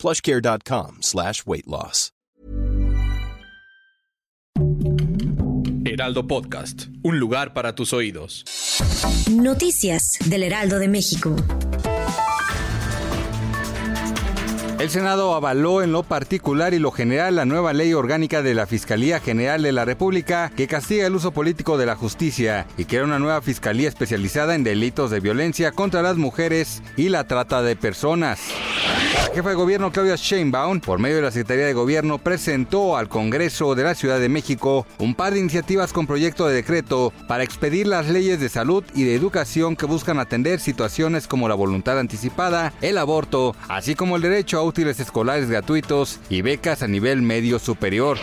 plushcare.com slash weight loss. Heraldo Podcast, un lugar para tus oídos. Noticias del Heraldo de México. El Senado avaló en lo particular y lo general la nueva ley orgánica de la Fiscalía General de la República que castiga el uso político de la justicia y crea una nueva fiscalía especializada en delitos de violencia contra las mujeres y la trata de personas. Jefa de gobierno Claudia Sheinbaum, por medio de la Secretaría de Gobierno, presentó al Congreso de la Ciudad de México un par de iniciativas con proyecto de decreto para expedir las leyes de salud y de educación que buscan atender situaciones como la voluntad anticipada, el aborto, así como el derecho a útiles escolares gratuitos y becas a nivel medio superior.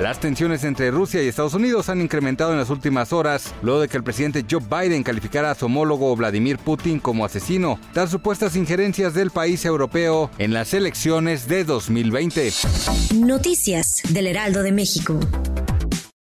Las tensiones entre Rusia y Estados Unidos han incrementado en las últimas horas, luego de que el presidente Joe Biden calificara a su homólogo Vladimir Putin como asesino, tras supuestas injerencias del país europeo en las elecciones de 2020. Noticias del Heraldo de México.